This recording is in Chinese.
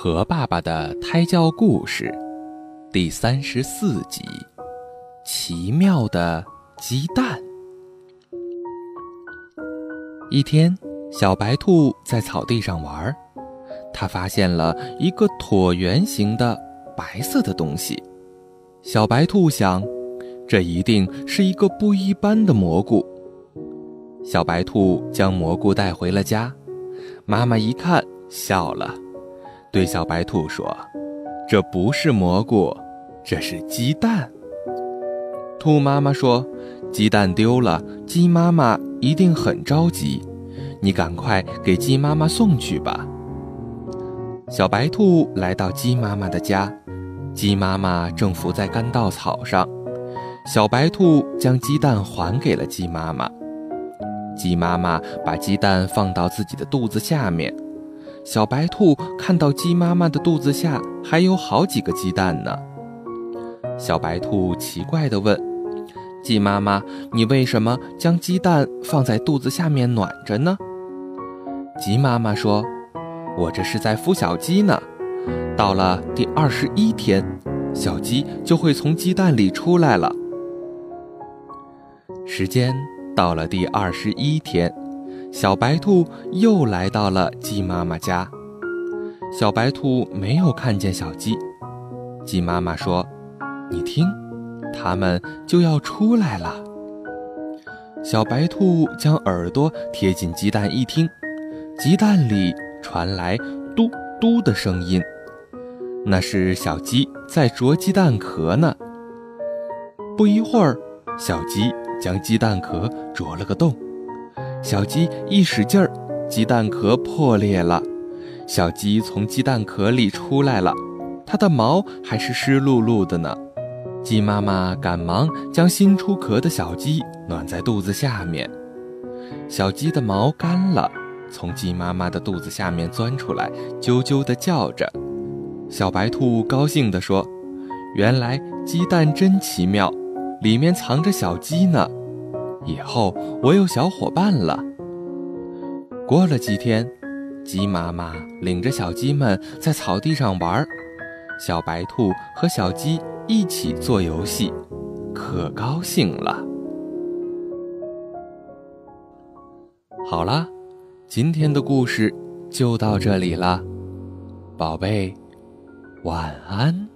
和爸爸的胎教故事第三十四集：奇妙的鸡蛋。一天，小白兔在草地上玩，它发现了一个椭圆形的白色的东西。小白兔想，这一定是一个不一般的蘑菇。小白兔将蘑菇带回了家，妈妈一看，笑了。对小白兔说：“这不是蘑菇，这是鸡蛋。”兔妈妈说：“鸡蛋丢了，鸡妈妈一定很着急，你赶快给鸡妈妈送去吧。”小白兔来到鸡妈妈的家，鸡妈妈正伏在干稻草上。小白兔将鸡蛋还给了鸡妈妈，鸡妈妈把鸡蛋放到自己的肚子下面。小白兔看到鸡妈妈的肚子下还有好几个鸡蛋呢。小白兔奇怪地问：“鸡妈妈，你为什么将鸡蛋放在肚子下面暖着呢？”鸡妈妈说：“我这是在孵小鸡呢。到了第二十一天，小鸡就会从鸡蛋里出来了。”时间到了第二十一天。小白兔又来到了鸡妈妈家，小白兔没有看见小鸡。鸡妈妈说：“你听，它们就要出来了。”小白兔将耳朵贴近鸡蛋一听，鸡蛋里传来“嘟嘟”的声音，那是小鸡在啄鸡蛋壳呢。不一会儿，小鸡将鸡蛋壳啄了个洞。小鸡一使劲儿，鸡蛋壳破裂了。小鸡从鸡蛋壳里出来了，它的毛还是湿漉漉的呢。鸡妈妈赶忙将新出壳的小鸡暖在肚子下面。小鸡的毛干了，从鸡妈妈的肚子下面钻出来，啾啾地叫着。小白兔高兴地说：“原来鸡蛋真奇妙，里面藏着小鸡呢。”以后我有小伙伴了。过了几天，鸡妈妈领着小鸡们在草地上玩，小白兔和小鸡一起做游戏，可高兴了。好了，今天的故事就到这里了，宝贝，晚安。